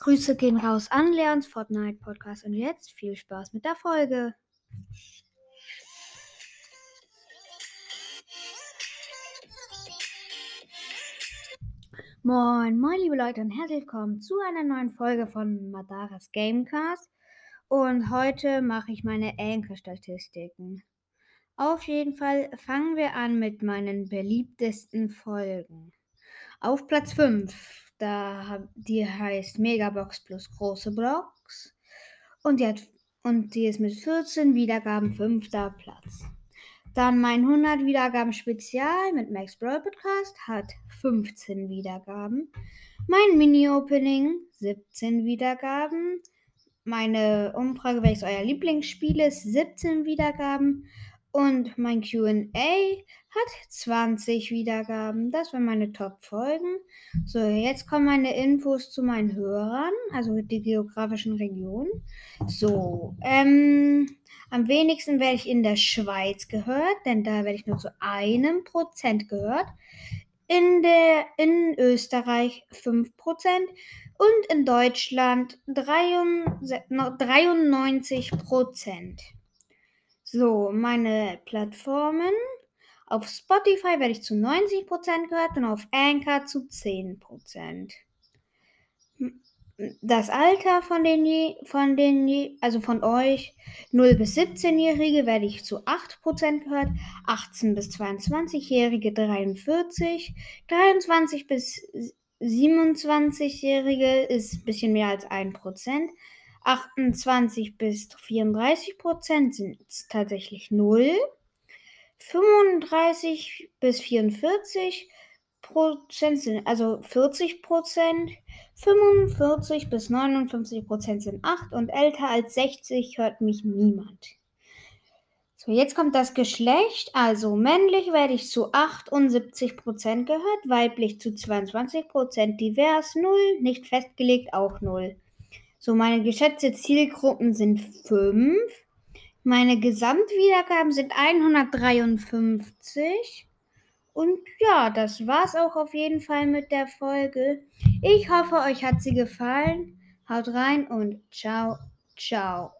Grüße gehen raus an Leons Fortnite Podcast und jetzt viel Spaß mit der Folge. Moin, moin liebe Leute und herzlich willkommen zu einer neuen Folge von Madaras Gamecast. Und heute mache ich meine Anchor-Statistiken. Auf jeden Fall fangen wir an mit meinen beliebtesten Folgen. Auf Platz 5, da die heißt Megabox plus große Box. Und die, hat, und die ist mit 14 Wiedergaben fünfter Platz. Dann mein 100 Wiedergaben Spezial mit Max Brawl Podcast hat 15 Wiedergaben. Mein Mini-Opening 17 Wiedergaben. Meine Umfrage, welches euer Lieblingsspiel ist, 17 Wiedergaben. Und mein QA hat 20 Wiedergaben. Das waren meine Top-Folgen. So, jetzt kommen meine Infos zu meinen Hörern, also die geografischen Regionen. So, ähm, am wenigsten werde ich in der Schweiz gehört, denn da werde ich nur zu einem Prozent gehört. In, der, in Österreich 5% und in Deutschland 93%. So, meine Plattformen. Auf Spotify werde ich zu 90% gehört und auf Anchor zu 10%. Das Alter von den, von den, also von euch, 0 bis 17-Jährige werde ich zu 8% gehört, 18 bis 22-Jährige 43, 23 bis 27-Jährige ist ein bisschen mehr als 1%, 28 bis 34 Prozent sind tatsächlich 0. 35 bis 44 Prozent sind also 40 Prozent. 45 bis 59 Prozent sind 8 und älter als 60 hört mich niemand. So, jetzt kommt das Geschlecht. Also männlich werde ich zu 78 Prozent gehört, weiblich zu 22 Prozent, divers 0, nicht festgelegt auch 0. So, meine geschätzte Zielgruppen sind 5. Meine Gesamtwiedergaben sind 153. Und ja, das war's auch auf jeden Fall mit der Folge. Ich hoffe, euch hat sie gefallen. Haut rein und ciao, ciao.